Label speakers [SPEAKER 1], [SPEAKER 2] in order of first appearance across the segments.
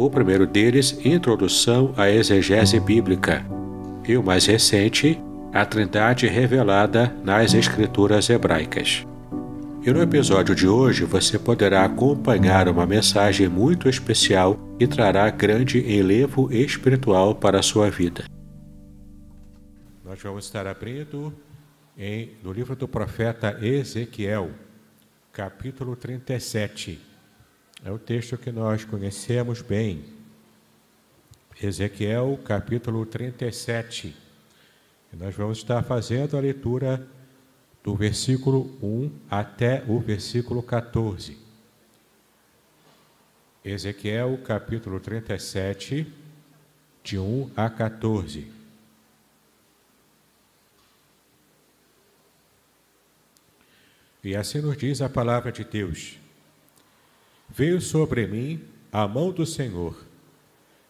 [SPEAKER 1] o primeiro deles, Introdução à Exegese Bíblica, e o mais recente, A Trindade Revelada nas Escrituras Hebraicas. E no episódio de hoje você poderá acompanhar uma mensagem muito especial e trará grande enlevo espiritual para a sua vida. Nós vamos estar abrindo em, no livro do profeta Ezequiel, capítulo 37. É o texto que nós conhecemos bem. Ezequiel capítulo 37. E nós vamos estar fazendo a leitura do versículo 1 até o versículo 14. Ezequiel capítulo 37, de 1 a 14. E assim nos diz a palavra de Deus. Veio sobre mim a mão do Senhor,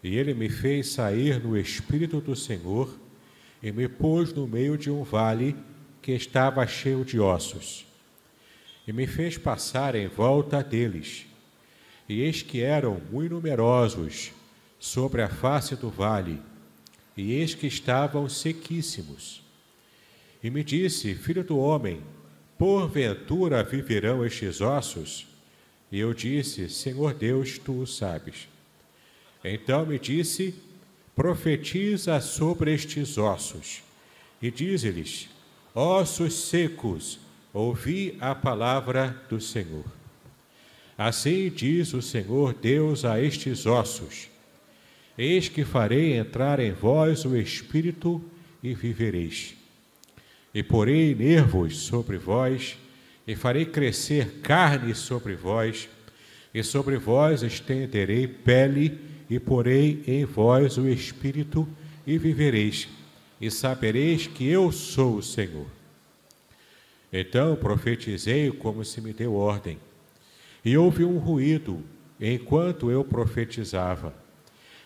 [SPEAKER 1] e ele me fez sair no espírito do Senhor e me pôs no meio de um vale que estava cheio de ossos. E me fez passar em volta deles. E eis que eram muito numerosos sobre a face do vale, e eis que estavam sequíssimos. E me disse: Filho do homem, porventura viverão estes ossos? E eu disse: Senhor Deus, tu o sabes. Então me disse: Profetiza sobre estes ossos, e dize-lhes: Ossos secos, ouvi a palavra do Senhor. Assim diz o Senhor Deus a estes ossos: Eis que farei entrar em vós o espírito e vivereis. E porei nervos sobre vós e farei crescer carne sobre vós, e sobre vós estenderei pele, e porei em vós o espírito, e vivereis, e sabereis que eu sou o Senhor. Então profetizei como se me deu ordem, e houve um ruído enquanto eu profetizava.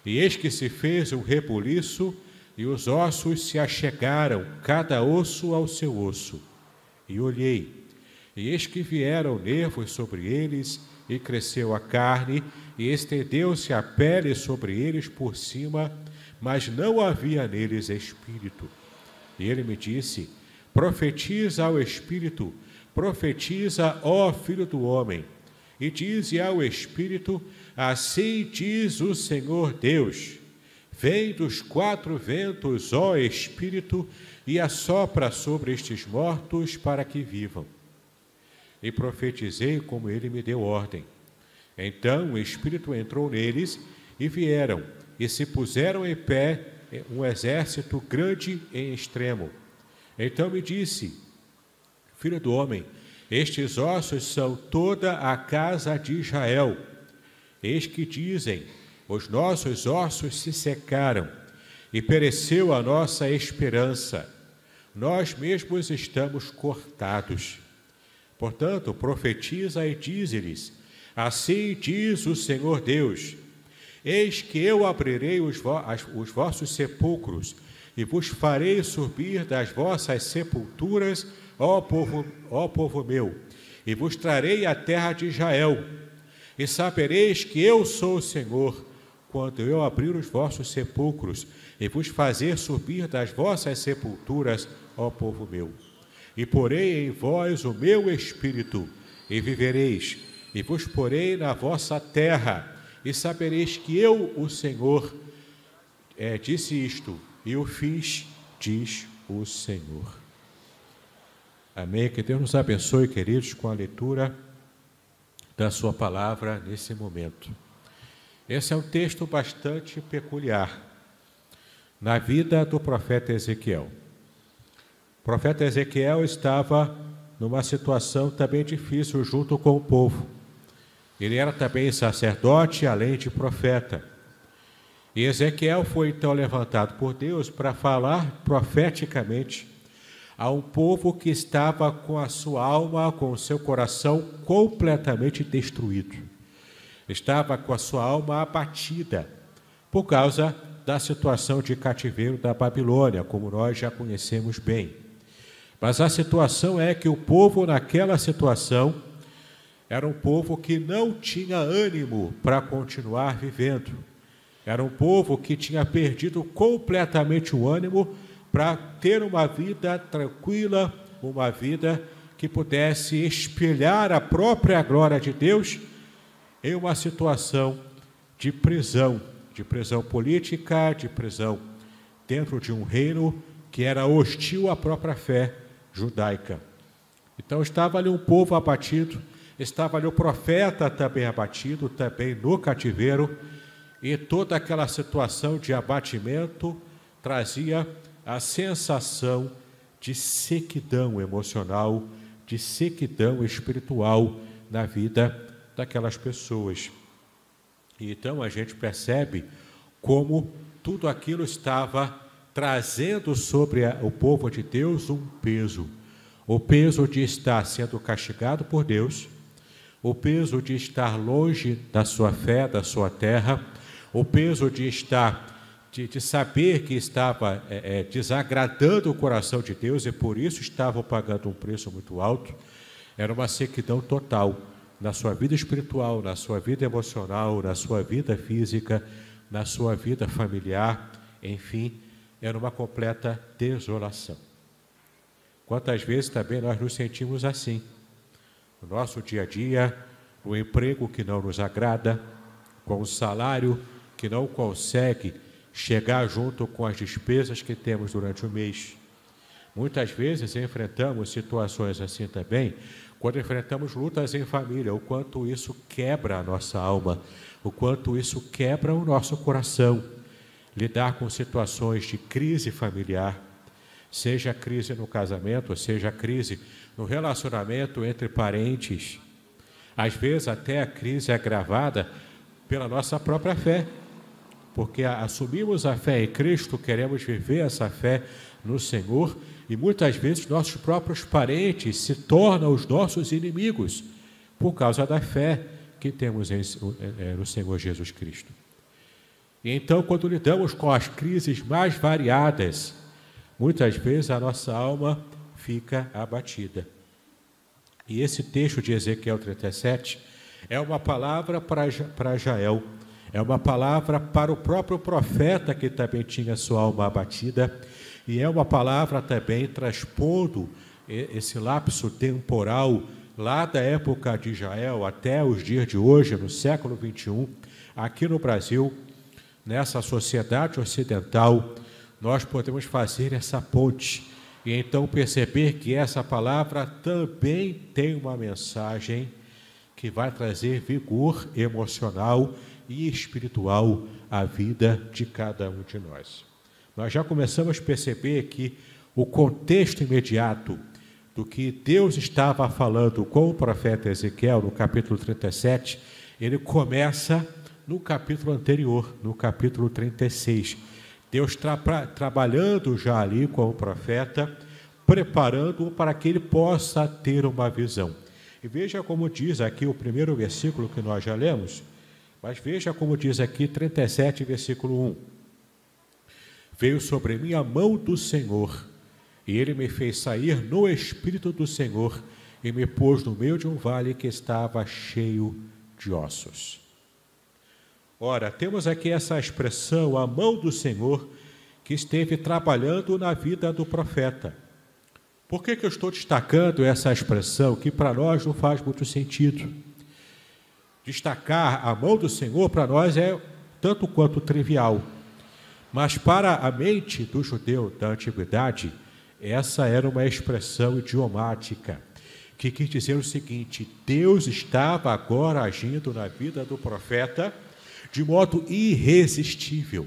[SPEAKER 1] E eis que se fez um rebuliço, e os ossos se achegaram, cada osso ao seu osso. E olhei, e eis que vieram nervos sobre eles, e cresceu a carne, e estendeu-se a pele sobre eles por cima, mas não havia neles espírito. E ele me disse: Profetiza ao espírito, profetiza, ó filho do homem, e dize ao espírito: Assim diz o Senhor Deus. Vem dos quatro ventos, ó Espírito, e assopra sobre estes mortos para que vivam e profetizei como ele me deu ordem. Então o Espírito entrou neles e vieram, e se puseram em pé um exército grande em extremo. Então me disse: Filho do homem, estes ossos são toda a casa de Israel. Eis que dizem: Os nossos ossos se secaram, e pereceu a nossa esperança. Nós mesmos estamos cortados. Portanto, profetiza e dize-lhes: Assim diz o Senhor Deus: Eis que eu abrirei os, vo os vossos sepulcros e vos farei subir das vossas sepulturas, ó povo, ó povo meu, e vos trarei a terra de Israel. E sabereis que eu sou o Senhor, quando eu abrir os vossos sepulcros e vos fazer subir das vossas sepulturas, ó povo meu e porei em vós o meu espírito, e vivereis, e vos porei na vossa terra, e sabereis que eu, o Senhor, é, disse isto, e o fiz, diz o Senhor. Amém. Que Deus nos abençoe, queridos, com a leitura da Sua palavra nesse momento. Esse é um texto bastante peculiar na vida do profeta Ezequiel. O profeta Ezequiel estava numa situação também difícil junto com o povo. Ele era também sacerdote, além de profeta. E Ezequiel foi então levantado por Deus para falar profeticamente a um povo que estava com a sua alma, com o seu coração completamente destruído. Estava com a sua alma abatida por causa da situação de cativeiro da Babilônia, como nós já conhecemos bem. Mas a situação é que o povo, naquela situação, era um povo que não tinha ânimo para continuar vivendo. Era um povo que tinha perdido completamente o ânimo para ter uma vida tranquila, uma vida que pudesse espelhar a própria glória de Deus em uma situação de prisão, de prisão política, de prisão dentro de um reino que era hostil à própria fé judaica. Então estava ali um povo abatido, estava ali o profeta também abatido, também no cativeiro, e toda aquela situação de abatimento trazia a sensação de sequidão emocional, de sequidão espiritual na vida daquelas pessoas. Então a gente percebe como tudo aquilo estava trazendo sobre o povo de Deus um peso. O peso de estar sendo castigado por Deus, o peso de estar longe da sua fé, da sua terra, o peso de estar de, de saber que estava é, é, desagradando o coração de Deus e por isso estavam pagando um preço muito alto, era uma sequidão total na sua vida espiritual, na sua vida emocional, na sua vida física, na sua vida familiar, enfim, era uma completa desolação. Quantas vezes também nós nos sentimos assim, no nosso dia a dia, no emprego que não nos agrada, com o salário que não consegue chegar junto com as despesas que temos durante o mês. Muitas vezes enfrentamos situações assim também, quando enfrentamos lutas em família, o quanto isso quebra a nossa alma, o quanto isso quebra o nosso coração. Lidar com situações de crise familiar, seja crise no casamento, seja crise no relacionamento entre parentes, às vezes até a crise é agravada pela nossa própria fé porque assumimos a fé em Cristo, queremos viver essa fé no Senhor e muitas vezes nossos próprios parentes se tornam os nossos inimigos por causa da fé que temos em, no Senhor Jesus Cristo. Então, quando lidamos com as crises mais variadas, muitas vezes a nossa alma fica abatida. E esse texto de Ezequiel 37 é uma palavra para Jael é uma palavra para o próprio profeta que também tinha sua alma abatida, e é uma palavra também transpondo esse lapso temporal lá da época de Israel até os dias de hoje, no século 21, aqui no Brasil, nessa sociedade ocidental, nós podemos fazer essa ponte e então perceber que essa palavra também tem uma mensagem que vai trazer vigor emocional e espiritual à vida de cada um de nós. Nós já começamos a perceber que o contexto imediato do que Deus estava falando com o profeta Ezequiel, no capítulo 37, ele começa no capítulo anterior, no capítulo 36. Deus tra trabalhando já ali com o profeta, preparando-o para que ele possa ter uma visão. E veja como diz aqui o primeiro versículo que nós já lemos, mas veja como diz aqui 37, versículo 1. Veio sobre mim a mão do Senhor, e ele me fez sair no espírito do Senhor e me pôs no meio de um vale que estava cheio de ossos. Ora, temos aqui essa expressão, a mão do Senhor, que esteve trabalhando na vida do profeta. Por que, que eu estou destacando essa expressão que para nós não faz muito sentido? destacar a mão do Senhor para nós é tanto quanto trivial. Mas para a mente do judeu da antiguidade, essa era uma expressão idiomática que quis dizer o seguinte: Deus estava agora agindo na vida do profeta de modo irresistível.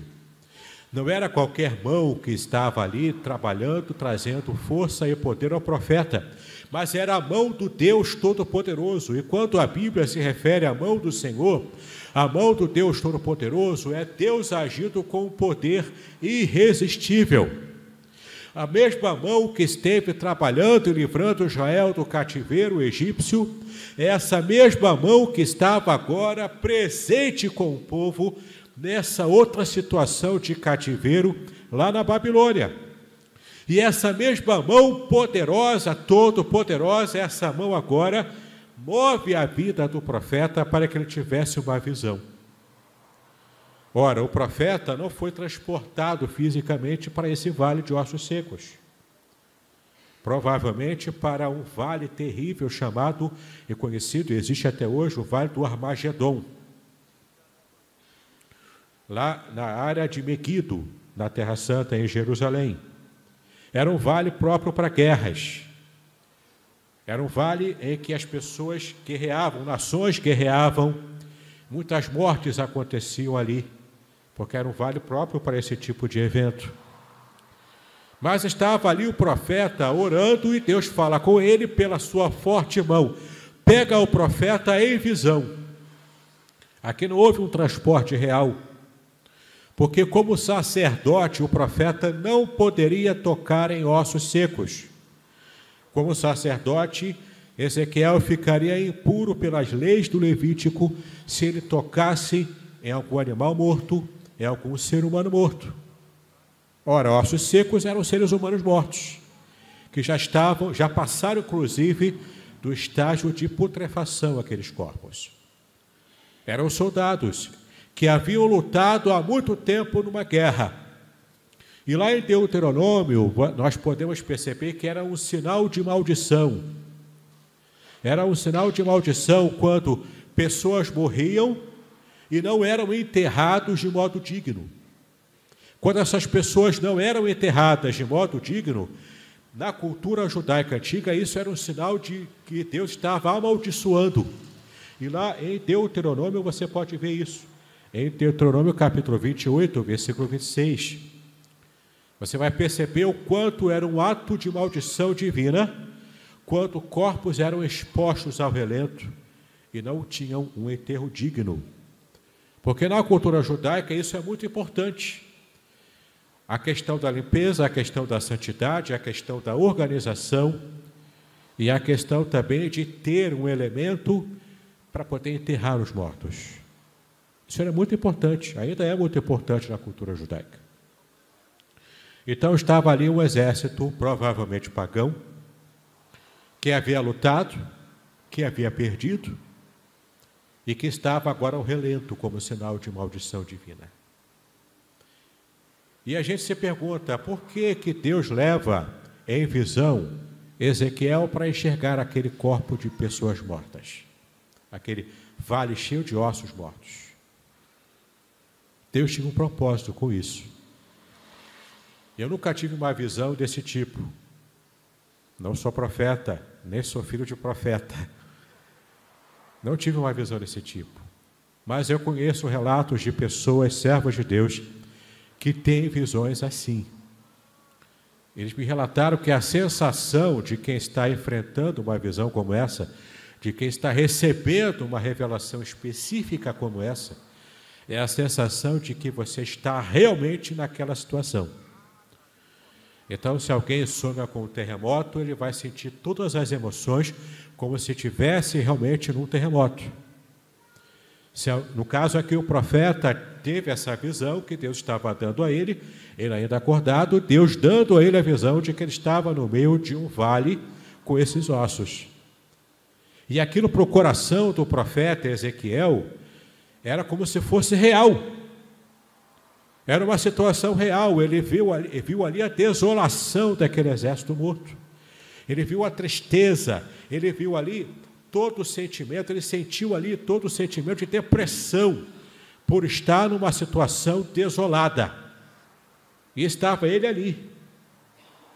[SPEAKER 1] Não era qualquer mão que estava ali trabalhando, trazendo força e poder ao profeta, mas era a mão do Deus Todo-Poderoso. E quando a Bíblia se refere à mão do Senhor, a mão do Deus Todo-Poderoso é Deus agindo com poder irresistível. A mesma mão que esteve trabalhando e livrando Israel do cativeiro egípcio, essa mesma mão que estava agora presente com o povo nessa outra situação de cativeiro lá na Babilônia. E essa mesma mão poderosa, todo-poderosa, essa mão agora move a vida do profeta para que ele tivesse uma visão. Ora, o profeta não foi transportado fisicamente para esse vale de ossos secos. Provavelmente para um vale terrível chamado e conhecido, existe até hoje, o Vale do Armagedon lá na área de Meguido, na Terra Santa, em Jerusalém. Era um vale próprio para guerras. Era um vale em que as pessoas guerreavam, nações guerreavam, muitas mortes aconteciam ali, porque era um vale próprio para esse tipo de evento. Mas estava ali o profeta orando e Deus fala com ele pela sua forte mão. Pega o profeta em visão. Aqui não houve um transporte real, porque, como sacerdote, o profeta não poderia tocar em ossos secos. Como sacerdote, Ezequiel ficaria impuro pelas leis do Levítico se ele tocasse em algum animal morto, em algum ser humano morto. Ora, ossos secos eram seres humanos mortos, que já estavam, já passaram inclusive do estágio de putrefação aqueles corpos. Eram soldados que haviam lutado há muito tempo numa guerra. E lá em Deuteronômio, nós podemos perceber que era um sinal de maldição. Era um sinal de maldição quando pessoas morriam e não eram enterrados de modo digno. Quando essas pessoas não eram enterradas de modo digno, na cultura judaica antiga, isso era um sinal de que Deus estava amaldiçoando. E lá em Deuteronômio você pode ver isso em Deuteronômio capítulo 28, versículo 26. Você vai perceber o quanto era um ato de maldição divina, quando corpos eram expostos ao relento e não tinham um enterro digno. Porque na cultura judaica isso é muito importante. A questão da limpeza, a questão da santidade, a questão da organização e a questão também de ter um elemento para poder enterrar os mortos. Isso era muito importante, ainda é muito importante na cultura judaica. Então estava ali um exército, provavelmente pagão, que havia lutado, que havia perdido e que estava agora ao relento como sinal de maldição divina. E a gente se pergunta por que que Deus leva em visão Ezequiel para enxergar aquele corpo de pessoas mortas, aquele vale cheio de ossos mortos. Deus tinha um propósito com isso. Eu nunca tive uma visão desse tipo. Não sou profeta, nem sou filho de profeta. Não tive uma visão desse tipo. Mas eu conheço relatos de pessoas, servos de Deus, que têm visões assim. Eles me relataram que a sensação de quem está enfrentando uma visão como essa, de quem está recebendo uma revelação específica como essa, é a sensação de que você está realmente naquela situação. Então, se alguém sonha com um terremoto, ele vai sentir todas as emoções como se estivesse realmente num terremoto. Se, no caso aqui, o profeta teve essa visão que Deus estava dando a ele, ele ainda acordado, Deus dando a ele a visão de que ele estava no meio de um vale com esses ossos. E aquilo para o coração do profeta Ezequiel era como se fosse real. Era uma situação real. Ele viu viu ali a desolação daquele exército morto. Ele viu a tristeza. Ele viu ali todo o sentimento. Ele sentiu ali todo o sentimento de depressão por estar numa situação desolada. E estava ele ali.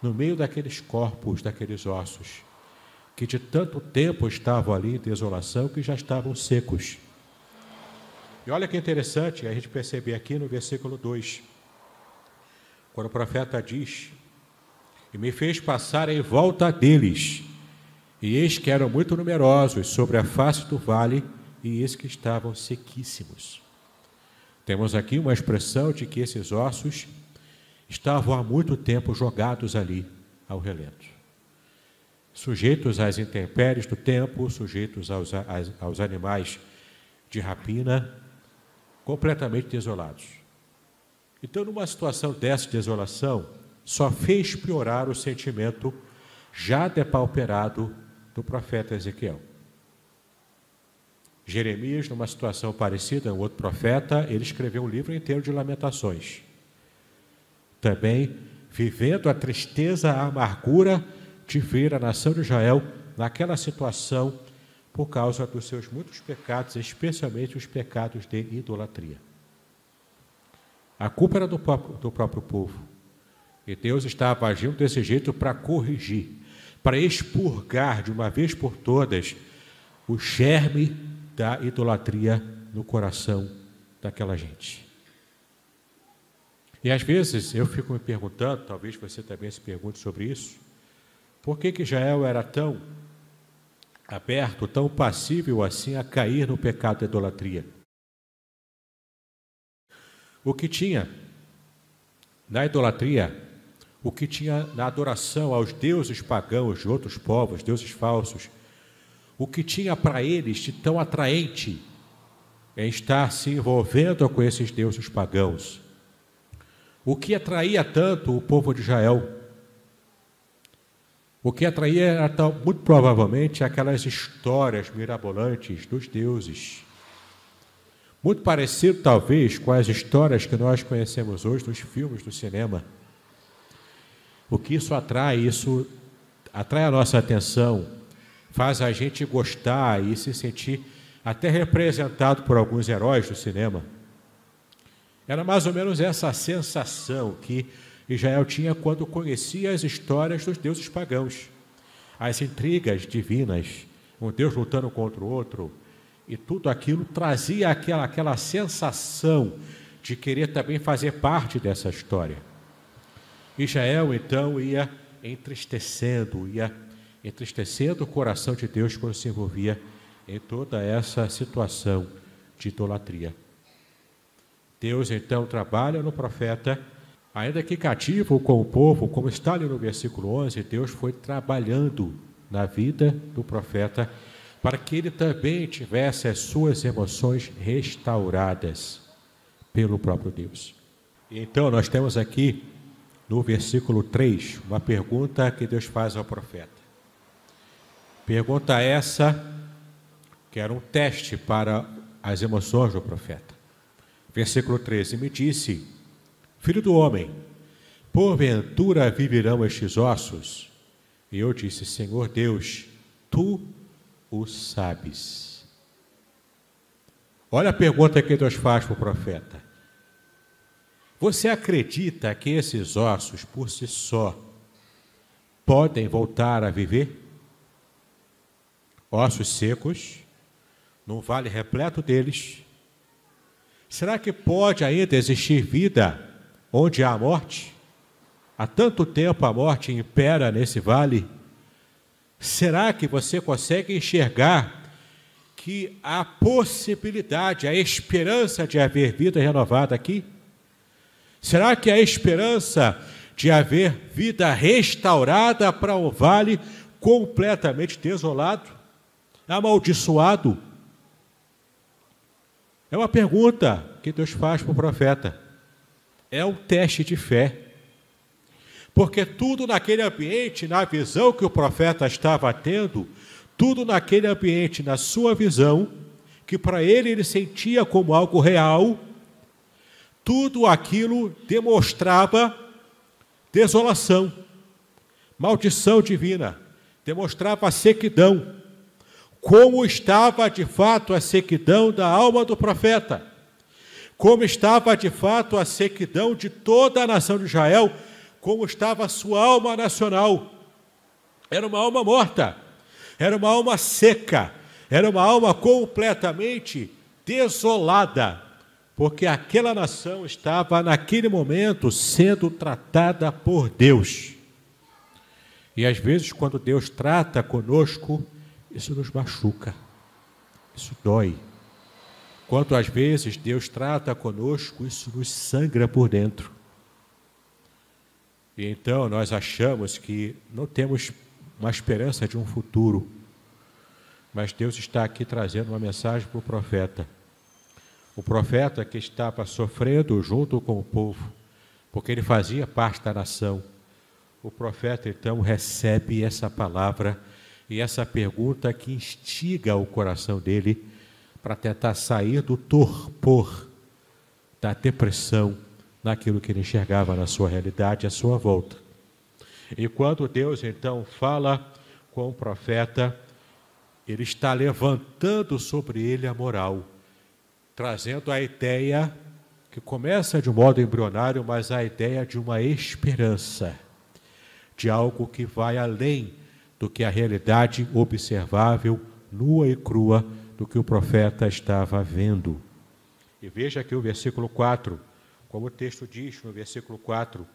[SPEAKER 1] no meio daqueles corpos, daqueles ossos, que de tanto tempo estavam ali em desolação que já estavam secos. E olha que interessante a gente perceber aqui no versículo 2, quando o profeta diz: E me fez passar em volta deles, e eis que eram muito numerosos sobre a face do vale, e eis que estavam sequíssimos. Temos aqui uma expressão de que esses ossos estavam há muito tempo jogados ali ao relento. Sujeitos às intempéries do tempo, sujeitos aos, aos, aos animais de rapina, completamente desolados. Então, numa situação dessa desolação, só fez piorar o sentimento já depauperado do profeta Ezequiel. Jeremias, numa situação parecida, um outro profeta, ele escreveu um livro inteiro de lamentações. Também vivendo a tristeza, a amargura de ver a nação de Israel naquela situação por causa dos seus muitos pecados, especialmente os pecados de idolatria. A culpa era do próprio, do próprio povo. E Deus estava agindo desse jeito para corrigir, para expurgar de uma vez por todas o germe da idolatria no coração daquela gente. E às vezes eu fico me perguntando, talvez você também se pergunte sobre isso, por que, que Israel era tão aberto, tão passível assim a cair no pecado da idolatria. O que tinha na idolatria, o que tinha na adoração aos deuses pagãos de outros povos, deuses falsos, o que tinha para eles de tão atraente em estar se envolvendo com esses deuses pagãos. O que atraía tanto o povo de Israel o que atraía era muito provavelmente aquelas histórias mirabolantes dos deuses. Muito parecido, talvez, com as histórias que nós conhecemos hoje nos filmes do cinema. O que isso atrai? Isso atrai a nossa atenção, faz a gente gostar e se sentir até representado por alguns heróis do cinema. Era mais ou menos essa sensação que Israel tinha quando conhecia as histórias dos deuses pagãos, as intrigas divinas, um Deus lutando contra o outro, e tudo aquilo trazia aquela, aquela sensação de querer também fazer parte dessa história. Israel então ia entristecendo, ia entristecendo o coração de Deus quando se envolvia em toda essa situação de idolatria. Deus então trabalha no profeta Ainda que cativo com o povo, como está ali no versículo 11, Deus foi trabalhando na vida do profeta para que ele também tivesse as suas emoções restauradas pelo próprio Deus. Então, nós temos aqui no versículo 3 uma pergunta que Deus faz ao profeta. Pergunta essa que era um teste para as emoções do profeta. Versículo 13: Me disse Filho do homem, porventura viverão estes ossos? E eu disse: Senhor Deus, tu o sabes. Olha a pergunta que Deus faz para o profeta. Você acredita que esses ossos, por si só, podem voltar a viver? Ossos secos, num vale repleto deles. Será que pode ainda existir vida onde há morte, há tanto tempo a morte impera nesse vale, será que você consegue enxergar que há possibilidade, a esperança de haver vida renovada aqui? Será que há esperança de haver vida restaurada para um vale completamente desolado, amaldiçoado? É uma pergunta que Deus faz para o profeta é um teste de fé. Porque tudo naquele ambiente, na visão que o profeta estava tendo, tudo naquele ambiente, na sua visão, que para ele ele sentia como algo real, tudo aquilo demonstrava desolação, maldição divina, demonstrava sequidão. Como estava de fato a sequidão da alma do profeta como estava de fato a sequidão de toda a nação de Israel como estava a sua alma nacional. Era uma alma morta, era uma alma seca, era uma alma completamente desolada, porque aquela nação estava naquele momento sendo tratada por Deus. E às vezes, quando Deus trata conosco, isso nos machuca, isso dói. Quanto às vezes Deus trata conosco, isso nos sangra por dentro. E então nós achamos que não temos uma esperança de um futuro. Mas Deus está aqui trazendo uma mensagem para o profeta. O profeta que estava sofrendo junto com o povo, porque ele fazia parte da nação. O profeta então recebe essa palavra e essa pergunta que instiga o coração dele para tentar sair do torpor, da depressão, naquilo que ele enxergava na sua realidade, à sua volta. E quando Deus então fala com o profeta, ele está levantando sobre ele a moral, trazendo a ideia que começa de um modo embrionário, mas a ideia de uma esperança, de algo que vai além do que a realidade observável, nua e crua do que o profeta estava vendo. E veja aqui o versículo 4, como o texto diz no versículo 4.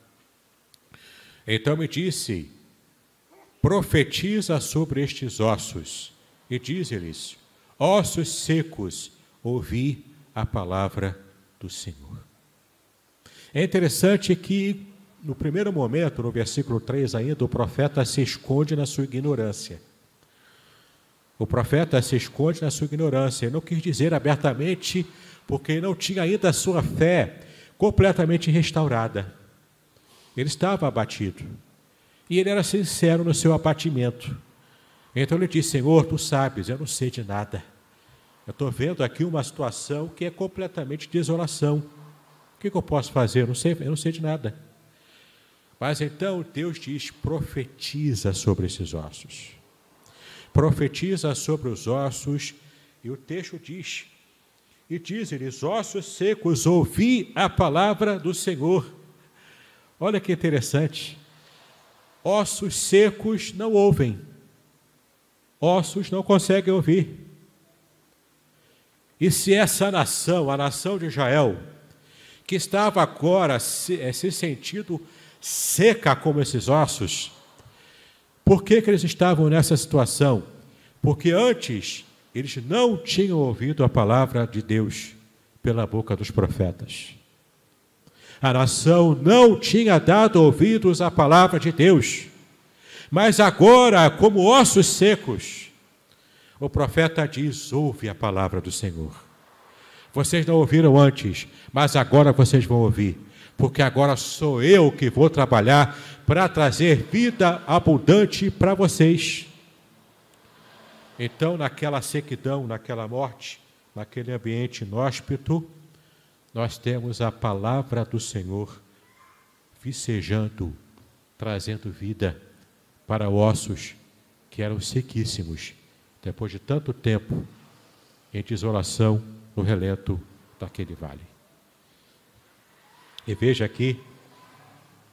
[SPEAKER 1] Então me disse: profetiza sobre estes ossos, e diz-lhes: ossos secos, ouvi a palavra do Senhor. É interessante que, no primeiro momento, no versículo 3 ainda, o profeta se esconde na sua ignorância. O profeta se esconde na sua ignorância. Ele não quis dizer abertamente, porque não tinha ainda a sua fé completamente restaurada. Ele estava abatido. E ele era sincero no seu abatimento. Então ele disse: Senhor, tu sabes, eu não sei de nada. Eu estou vendo aqui uma situação que é completamente desolação. O que, que eu posso fazer? Eu não sei, eu não sei de nada. Mas então Deus diz: profetiza sobre esses ossos profetiza sobre os ossos, e o texto diz: E diz-lhes, ossos secos, ouvi a palavra do Senhor. Olha que interessante. Ossos secos não ouvem, ossos não conseguem ouvir. E se essa nação, a nação de Israel, que estava agora se, eh, se sentindo seca como esses ossos, por que, que eles estavam nessa situação? Porque antes eles não tinham ouvido a palavra de Deus pela boca dos profetas. A nação não tinha dado ouvidos à palavra de Deus. Mas agora, como ossos secos, o profeta diz: ouve a palavra do Senhor. Vocês não ouviram antes, mas agora vocês vão ouvir, porque agora sou eu que vou trabalhar para trazer vida abundante para vocês. Então, naquela sequidão, naquela morte, naquele ambiente inóspito, nós temos a palavra do Senhor vicejando, trazendo vida para ossos que eram sequíssimos, depois de tanto tempo em desolação no relento daquele vale. E veja aqui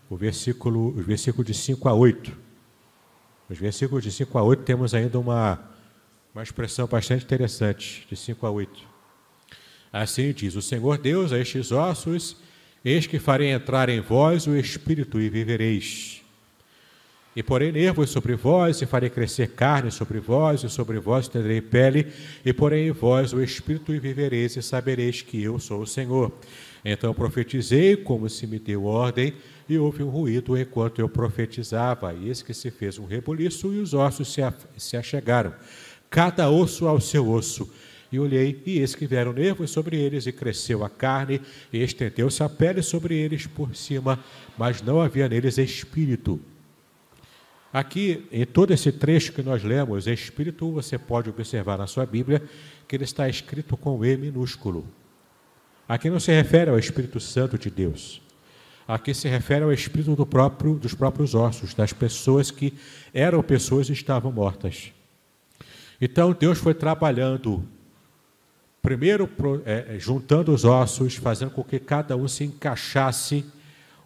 [SPEAKER 1] o versículo, o versículo de 5 a 8. Nos versículos de 5 a 8 temos ainda uma, uma expressão bastante interessante, de 5 a 8. Assim diz: O Senhor Deus a estes ossos, eis que farei entrar em vós o espírito e vivereis. E porei nervos sobre vós, e farei crescer carne sobre vós, e sobre vós terei pele, e porei em vós o espírito e vivereis, e sabereis que eu sou o Senhor. Então profetizei como se me deu ordem, e houve um ruído enquanto eu profetizava, e eis que se fez um rebuliço e os ossos se, se achegaram, cada osso ao seu osso. E olhei, e eis que vieram nervos sobre eles, e cresceu a carne, e estendeu-se a pele sobre eles por cima, mas não havia neles espírito. Aqui, em todo esse trecho que nós lemos, espírito, você pode observar na sua Bíblia que ele está escrito com E minúsculo. Aqui não se refere ao Espírito Santo de Deus. Aqui se refere ao espírito do próprio, dos próprios ossos, das pessoas que eram pessoas e estavam mortas. Então Deus foi trabalhando, primeiro é, é, juntando os ossos, fazendo com que cada um se encaixasse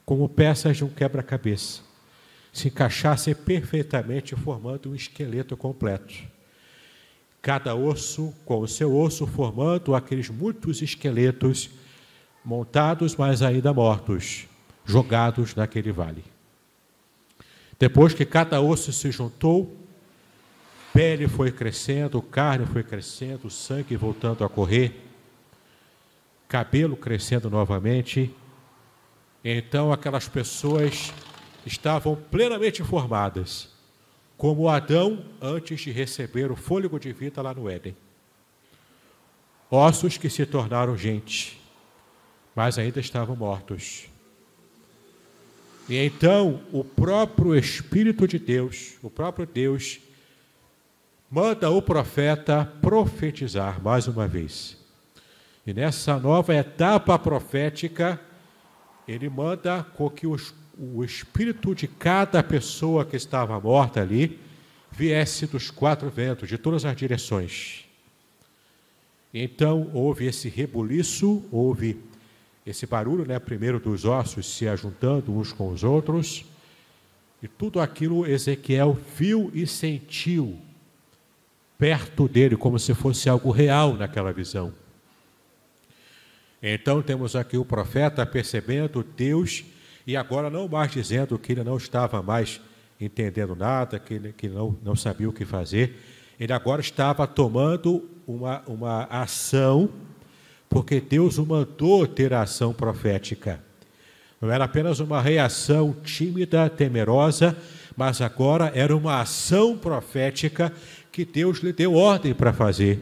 [SPEAKER 1] como peças de um quebra-cabeça, se encaixassem perfeitamente, formando um esqueleto completo. Cada osso com o seu osso, formando aqueles muitos esqueletos montados, mas ainda mortos, jogados naquele vale. Depois que cada osso se juntou, pele foi crescendo, carne foi crescendo, sangue voltando a correr, cabelo crescendo novamente, então aquelas pessoas estavam plenamente formadas, como Adão antes de receber o fôlego de vida lá no Éden. Ossos que se tornaram gente, mas ainda estavam mortos. E então o próprio Espírito de Deus, o próprio Deus, manda o profeta profetizar mais uma vez. E nessa nova etapa profética, ele manda com que os, o espírito de cada pessoa que estava morta ali viesse dos quatro ventos, de todas as direções. Então houve esse rebuliço, houve esse barulho, né, primeiro dos ossos se ajuntando uns com os outros, e tudo aquilo Ezequiel viu e sentiu perto dele, como se fosse algo real naquela visão. Então temos aqui o profeta percebendo Deus e agora não mais dizendo que ele não estava mais entendendo nada, que ele que não, não sabia o que fazer. Ele agora estava tomando uma, uma ação, porque Deus o mandou ter ação profética. Não era apenas uma reação tímida, temerosa, mas agora era uma ação profética que Deus lhe deu ordem para fazer.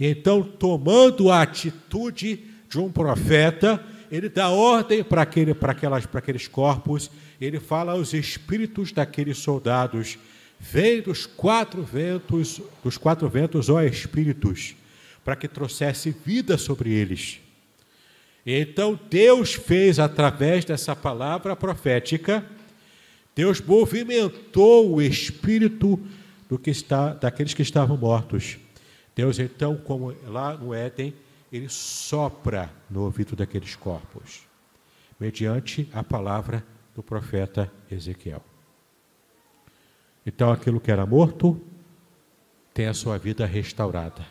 [SPEAKER 1] Então, tomando a atitude de um profeta, ele dá ordem para, aquele, para, aquelas, para aqueles corpos, ele fala aos espíritos daqueles soldados: vem dos quatro ventos, dos quatro ventos, ó espíritos, para que trouxesse vida sobre eles. Então Deus fez através dessa palavra profética, Deus movimentou o espírito do que está, daqueles que estavam mortos. Deus então, como lá no Éden, ele sopra no ouvido daqueles corpos, mediante a palavra do profeta Ezequiel. Então, aquilo que era morto tem a sua vida restaurada.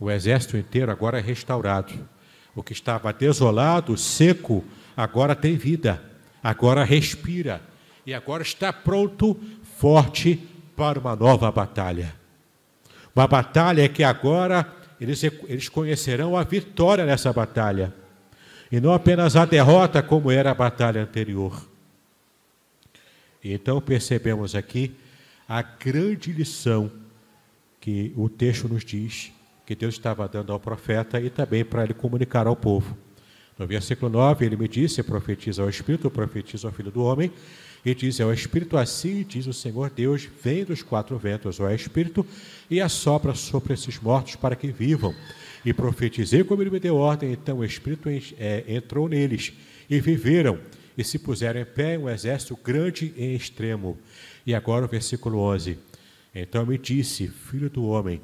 [SPEAKER 1] O exército inteiro agora é restaurado. O que estava desolado, seco, agora tem vida, agora respira e agora está pronto, forte para uma nova batalha. Uma batalha que agora eles, eles conhecerão a vitória nessa batalha, e não apenas a derrota, como era a batalha anterior. Então percebemos aqui a grande lição que o texto nos diz que Deus estava dando ao profeta e também para ele comunicar ao povo. No versículo 9, ele me disse: profetiza ao Espírito, profetiza ao Filho do Homem, e diz: É o Espírito assim, diz o Senhor Deus, vem dos quatro ventos, ó Espírito, e assopra sobre esses mortos para que vivam. E profetizei como ele me deu ordem, então o Espírito é, entrou neles, e viveram, e se puseram em pé um exército grande e extremo. E agora o versículo 11: Então me disse, filho do homem,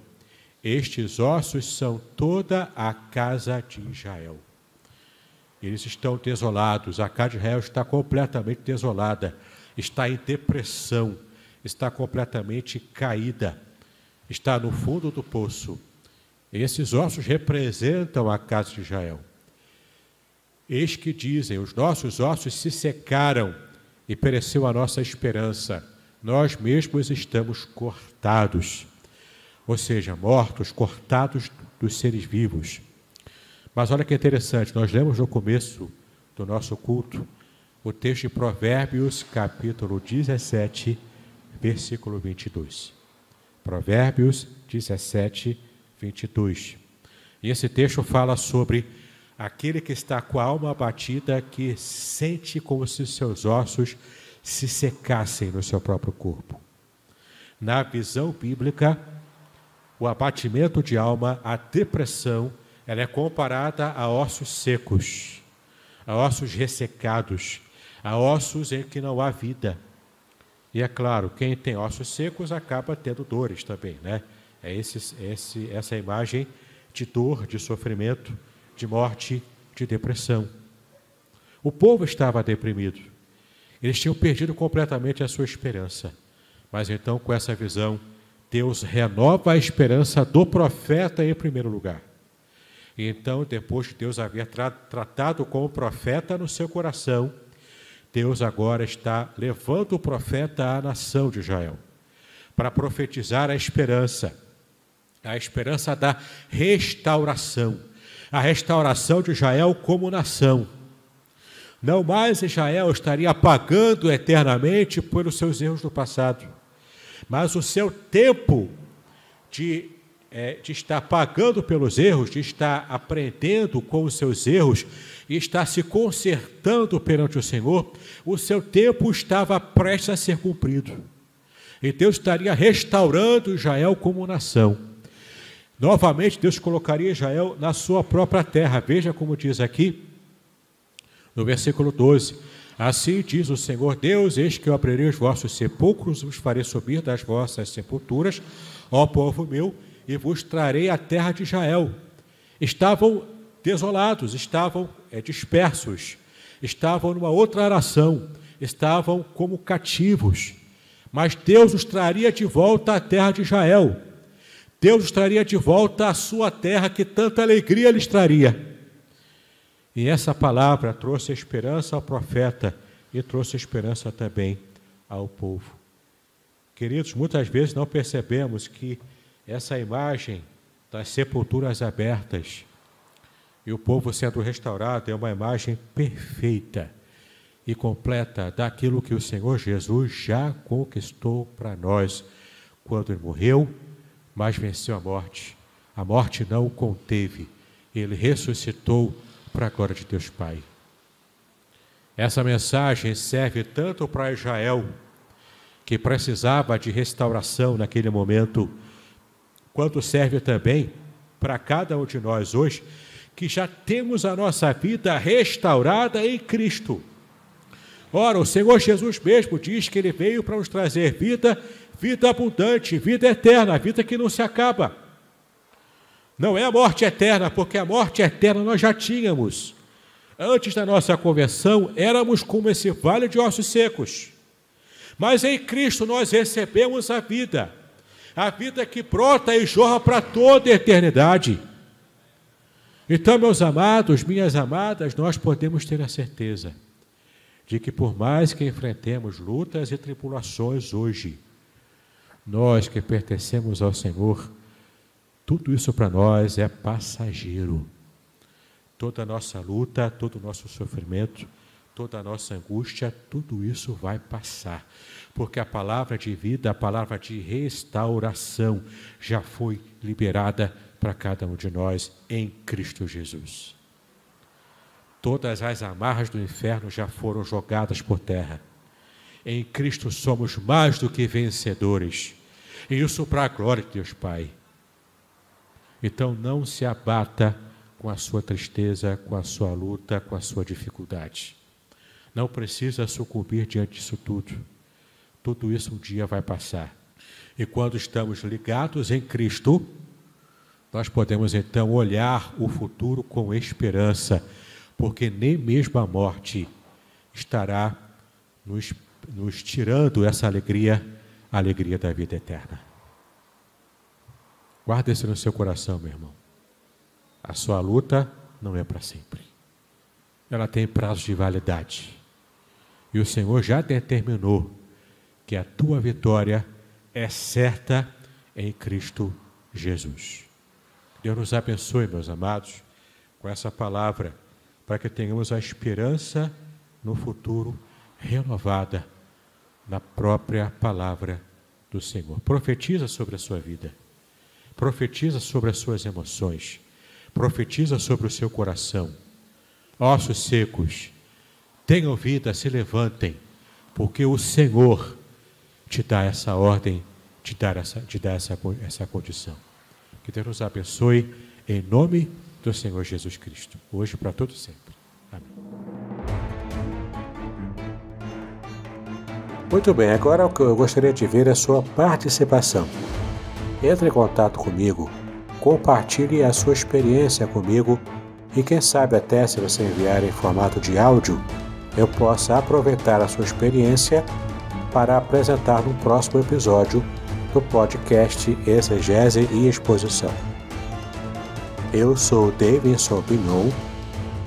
[SPEAKER 1] estes ossos são toda a casa de Israel. Eles estão desolados, a casa de Israel está completamente desolada está em depressão, está completamente caída, está no fundo do poço. Esses ossos representam a casa de Israel. Eis que dizem: os nossos ossos se secaram e pereceu a nossa esperança. Nós mesmos estamos cortados, ou seja, mortos, cortados dos seres vivos. Mas olha que interessante, nós lemos no começo do nosso culto o texto de Provérbios, capítulo 17, versículo 22. Provérbios 17, 22. E esse texto fala sobre aquele que está com a alma abatida, que sente como se seus ossos se secassem no seu próprio corpo. Na visão bíblica, o abatimento de alma, a depressão, ela é comparada a ossos secos, a ossos ressecados, Há ossos em que não há vida. E é claro, quem tem ossos secos acaba tendo dores também, né? É esse, esse, essa imagem de dor, de sofrimento, de morte, de depressão. O povo estava deprimido. Eles tinham perdido completamente a sua esperança. Mas então, com essa visão, Deus renova a esperança do profeta em primeiro lugar. E então, depois de Deus haver tra tratado com o profeta no seu coração, Deus agora está levando o profeta à nação de Israel para profetizar a esperança, a esperança da restauração, a restauração de Israel como nação. Não mais Israel estaria pagando eternamente pelos seus erros do passado, mas o seu tempo de é, de estar pagando pelos erros, de estar aprendendo com os seus erros e estar se consertando perante o Senhor, o seu tempo estava prestes a ser cumprido. E Deus estaria restaurando Israel como nação. Novamente, Deus colocaria Israel na sua própria terra. Veja como diz aqui no versículo 12: Assim diz o Senhor Deus: Eis que eu abrirei os vossos sepulcros, vos farei subir das vossas sepulturas, ó povo meu, e vos trarei a terra de Israel. Estavam desolados, estavam é, dispersos, estavam numa outra nação, estavam como cativos. Mas Deus os traria de volta à terra de Israel. Deus os traria de volta à sua terra que tanta alegria lhes traria. E essa palavra trouxe esperança ao profeta e trouxe esperança também ao povo. Queridos, muitas vezes não percebemos que essa imagem das sepulturas abertas e o povo sendo restaurado é uma imagem perfeita e completa daquilo que o Senhor Jesus já conquistou para nós quando ele morreu, mas venceu a morte. A morte não o conteve, ele ressuscitou para a glória de Deus Pai. Essa mensagem serve tanto para Israel, que precisava de restauração naquele momento, quanto serve também para cada um de nós hoje, que já temos a nossa vida restaurada em Cristo. Ora, o Senhor Jesus mesmo diz que ele veio para nos trazer vida, vida abundante, vida eterna, vida que não se acaba. Não é a morte eterna, porque a morte eterna nós já tínhamos. Antes da nossa conversão, éramos como esse vale de ossos secos. Mas em Cristo nós recebemos a vida a vida que brota e jorra para toda a eternidade. Então, meus amados, minhas amadas, nós podemos ter a certeza de que, por mais que enfrentemos lutas e tribulações hoje, nós que pertencemos ao Senhor, tudo isso para nós é passageiro. Toda a nossa luta, todo o nosso sofrimento, toda a nossa angústia, tudo isso vai passar porque a palavra de vida, a palavra de restauração já foi liberada para cada um de nós em Cristo Jesus. Todas as amarras do inferno já foram jogadas por terra. Em Cristo somos mais do que vencedores. E isso para a glória de Deus Pai. Então não se abata com a sua tristeza, com a sua luta, com a sua dificuldade. Não precisa sucumbir diante disso tudo tudo isso um dia vai passar. E quando estamos ligados em Cristo, nós podemos então olhar o futuro com esperança, porque nem mesmo a morte estará nos, nos tirando essa alegria, a alegria da vida eterna. Guarde isso no seu coração, meu irmão. A sua luta não é para sempre. Ela tem prazo de validade. E o Senhor já determinou que a tua vitória é certa em Cristo Jesus. Deus nos abençoe, meus amados, com essa palavra, para que tenhamos a esperança no futuro renovada na própria palavra do Senhor. Profetiza sobre a sua vida, profetiza sobre as suas emoções, profetiza sobre o seu coração. Ossos secos, tenham vida, se levantem, porque o Senhor te dá essa ordem, te dar essa, te dar essa, essa condição. Que Deus nos abençoe em nome do Senhor Jesus Cristo, hoje para todo sempre. Amém. Muito bem, agora o que eu gostaria de ver é a sua participação. Entre em contato comigo, compartilhe a sua experiência comigo E quem sabe até se você enviar em formato de áudio, eu possa aproveitar a sua experiência para apresentar no próximo episódio do podcast Exegese e Exposição. Eu sou Davidson Pignon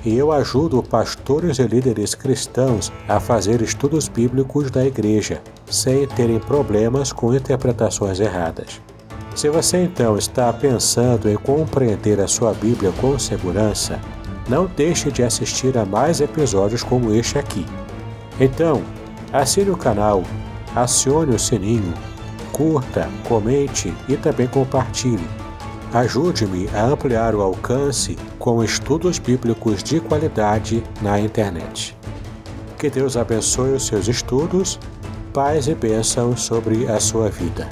[SPEAKER 1] e eu ajudo pastores e líderes cristãos a fazer estudos bíblicos da igreja, sem terem problemas com interpretações erradas. Se você então está pensando em compreender a sua Bíblia com segurança, não deixe de assistir a mais episódios como este aqui. Então, assine o canal, acione o sininho, curta, comente e também compartilhe. Ajude-me a ampliar o alcance com estudos bíblicos de qualidade na internet. Que Deus abençoe os seus estudos, paz e bênçãos sobre a sua vida.